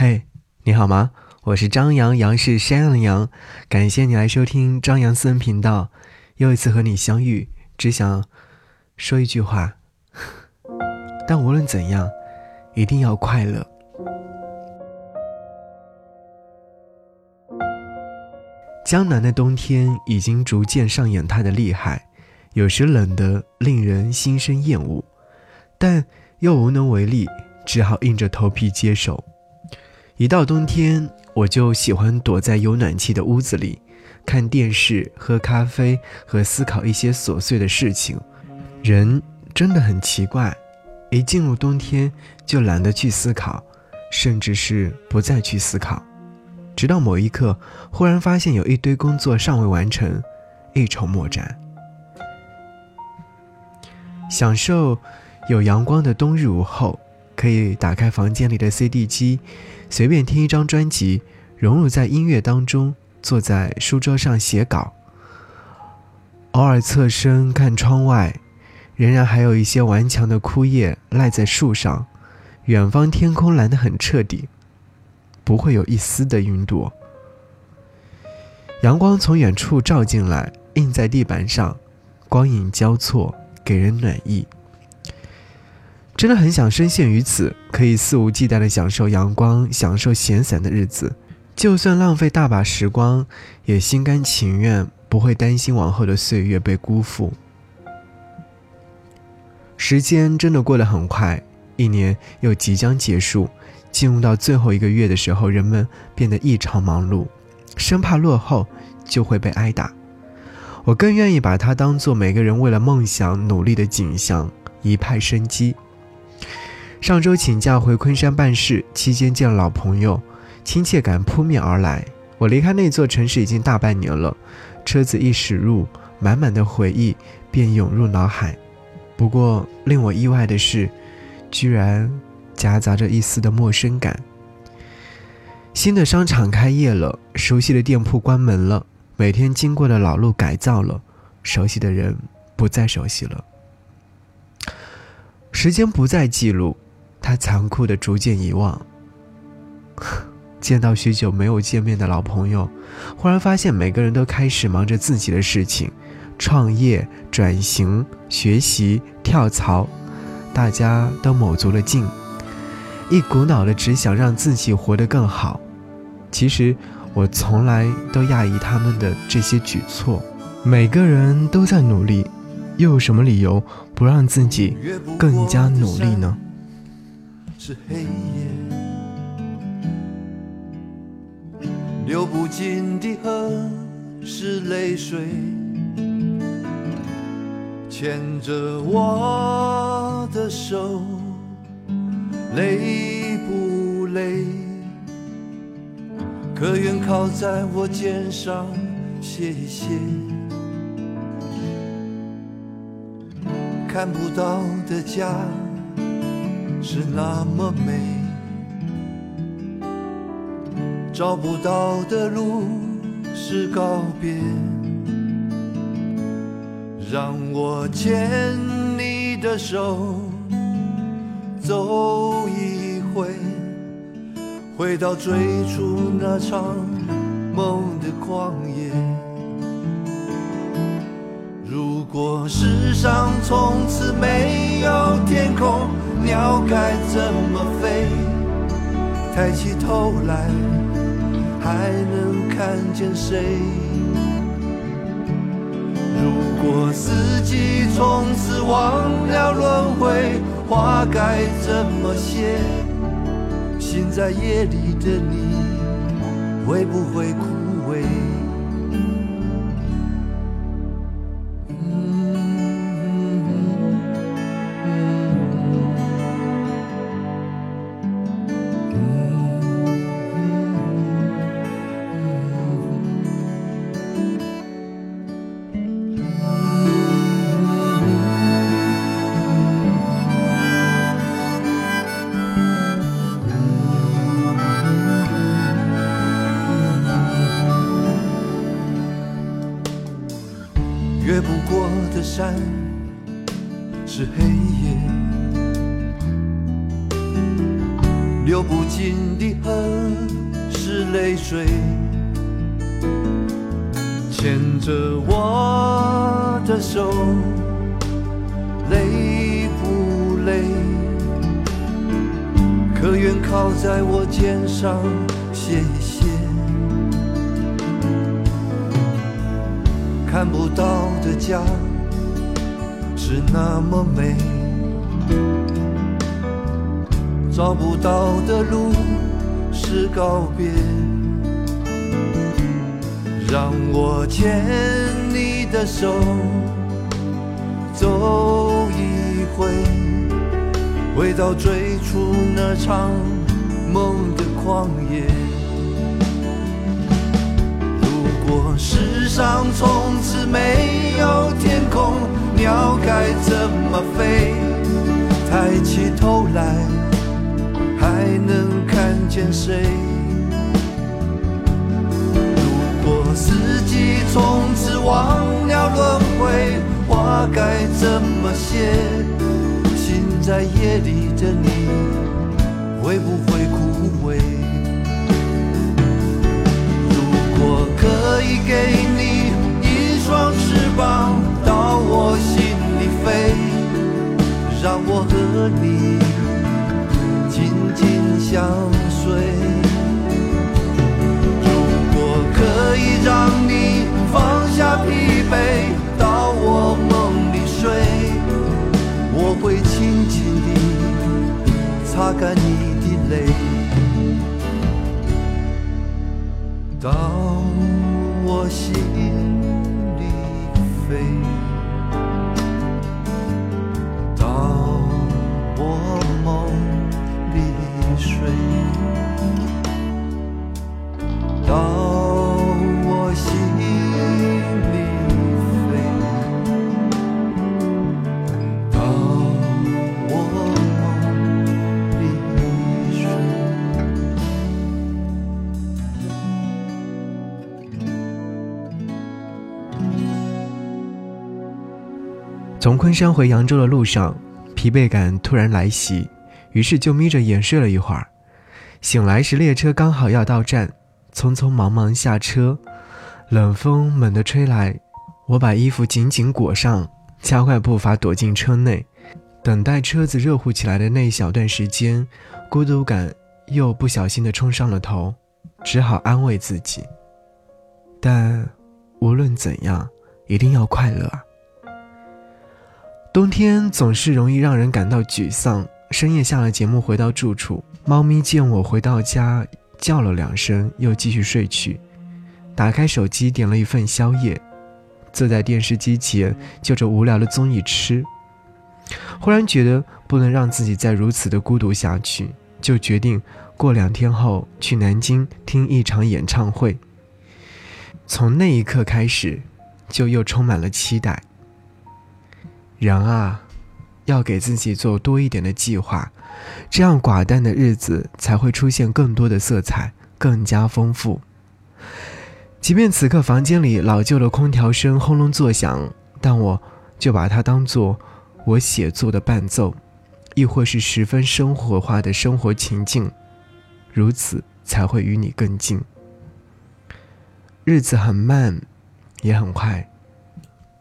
嘿，你好吗？我是张扬，杨是山羊的羊。感谢你来收听张扬私人频道。又一次和你相遇，只想说一句话。但无论怎样，一定要快乐。江南的冬天已经逐渐上演它的厉害，有时冷得令人心生厌恶，但又无能为力，只好硬着头皮接受。一到冬天，我就喜欢躲在有暖气的屋子里，看电视、喝咖啡和思考一些琐碎的事情。人真的很奇怪，一进入冬天就懒得去思考，甚至是不再去思考，直到某一刻，忽然发现有一堆工作尚未完成，一筹莫展。享受有阳光的冬日午后。可以打开房间里的 CD 机，随便听一张专辑，融入在音乐当中，坐在书桌上写稿。偶尔侧身看窗外，仍然还有一些顽强的枯叶赖在树上。远方天空蓝得很彻底，不会有一丝的云朵。阳光从远处照进来，映在地板上，光影交错，给人暖意。真的很想深陷于此，可以肆无忌惮地享受阳光、享受闲散的日子，就算浪费大把时光，也心甘情愿，不会担心往后的岁月被辜负。时间真的过得很快，一年又即将结束，进入到最后一个月的时候，人们变得异常忙碌，生怕落后就会被挨打。我更愿意把它当做每个人为了梦想努力的景象，一派生机。上周请假回昆山办事，期间见老朋友，亲切感扑面而来。我离开那座城市已经大半年了，车子一驶入，满满的回忆便涌入脑海。不过令我意外的是，居然夹杂着一丝的陌生感。新的商场开业了，熟悉的店铺关门了，每天经过的老路改造了，熟悉的人不再熟悉了。时间不再记录。他残酷的逐渐遗忘。见到许久没有见面的老朋友，忽然发现每个人都开始忙着自己的事情，创业、转型、学习、跳槽，大家都卯足了劲，一股脑的只想让自己活得更好。其实我从来都讶异他们的这些举措。每个人都在努力，又有什么理由不让自己更加努力呢？是黑夜，流不尽的河是泪水，牵着我的手，累不累？可愿靠在我肩上歇一歇？看不到的家。是那么美，找不到的路是告别，让我牵你的手走一回，回到最初那场梦的旷野。如果世上从此没有天空。鸟该怎么飞？抬起头来，还能看见谁？如果四季从此忘了轮回，花该怎么谢？心在夜里的你，会不会枯山是黑夜，流不尽的恨是泪水，牵着我的手，累不累？可愿靠在我肩上歇一歇？看不到的家是那么美。找不到的路是告别，让我牵你的手走一回，回到最初那场梦的旷野。如果世上从此没有天空，鸟该怎么飞？抬起头来。还能看见谁？如果四季从此忘了轮回，花该怎么谢？心在夜里的你，会不会枯萎？擦干你的泪。到我心昆山回扬州的路上，疲惫感突然来袭，于是就眯着眼睡了一会儿。醒来时，列车刚好要到站，匆匆忙忙下车，冷风猛地吹来，我把衣服紧紧裹上，加快步伐躲进车内。等待车子热乎起来的那一小段时间，孤独感又不小心地冲上了头，只好安慰自己。但无论怎样，一定要快乐啊！冬天总是容易让人感到沮丧。深夜下了节目，回到住处，猫咪见我回到家，叫了两声，又继续睡去。打开手机，点了一份宵夜，坐在电视机前，就着无聊的综艺吃。忽然觉得不能让自己再如此的孤独下去，就决定过两天后去南京听一场演唱会。从那一刻开始，就又充满了期待。人啊，要给自己做多一点的计划，这样寡淡的日子才会出现更多的色彩，更加丰富。即便此刻房间里老旧的空调声轰隆作响，但我就把它当做我写作的伴奏，亦或是十分生活化的生活情境，如此才会与你更近。日子很慢，也很快，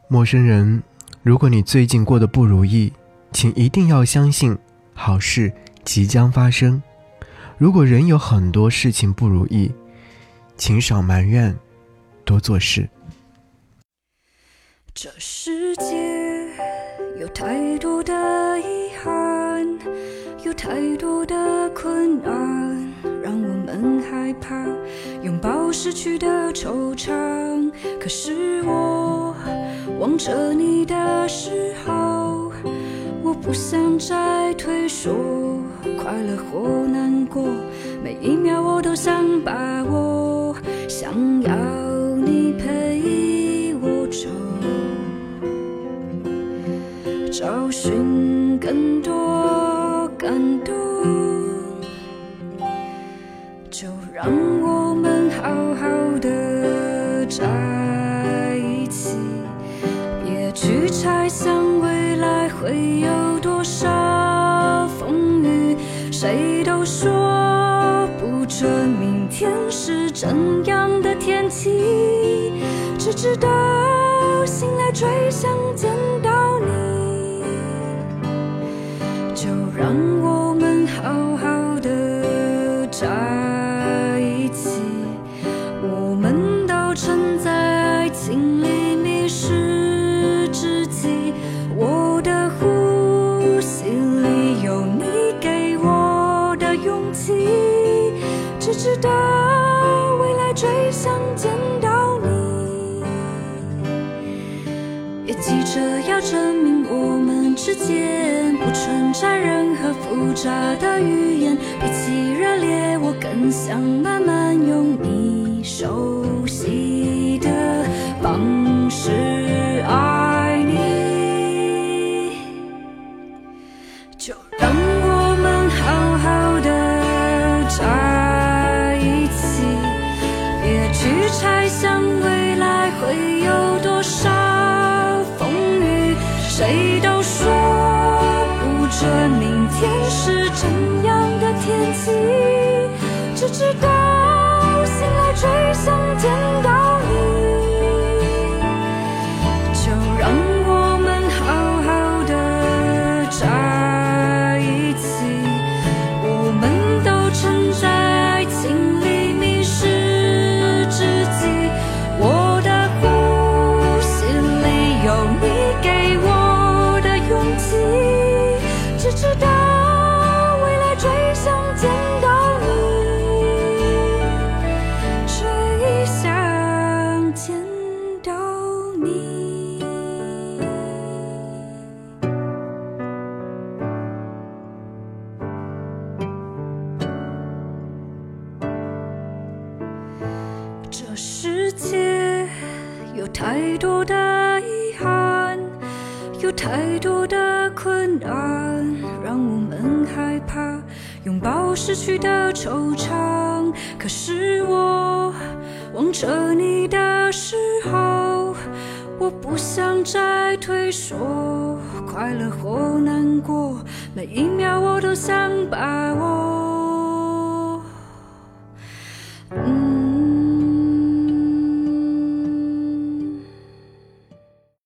陌生人。如果你最近过得不如意，请一定要相信好事即将发生。如果人有很多事情不如意，请少埋怨，多做事。这世界有太多的遗憾，有太多的困难，让我们害怕拥抱失去的惆怅。可是我。望着你的时候，我不想再退缩，快乐或难过，每一秒我都想把握，想要你陪我走，找寻更多感动，就让去猜想未来会有多少风雨，谁都说不。准明天是怎样的天气，只知道醒来最想见到你。就让我们好好的在这要证明我们之间不存在任何复杂的语言，比起热烈，我更想慢慢用你熟悉的方式爱你。就让我们好好的在一起，别去猜想未来会有多少，谁都说不准明天是怎样的天气，只知道的困难，让我们害怕拥抱失去的惆怅。可是我望着你的时候，我不想再退缩，快乐或难过，每一秒我都想把握。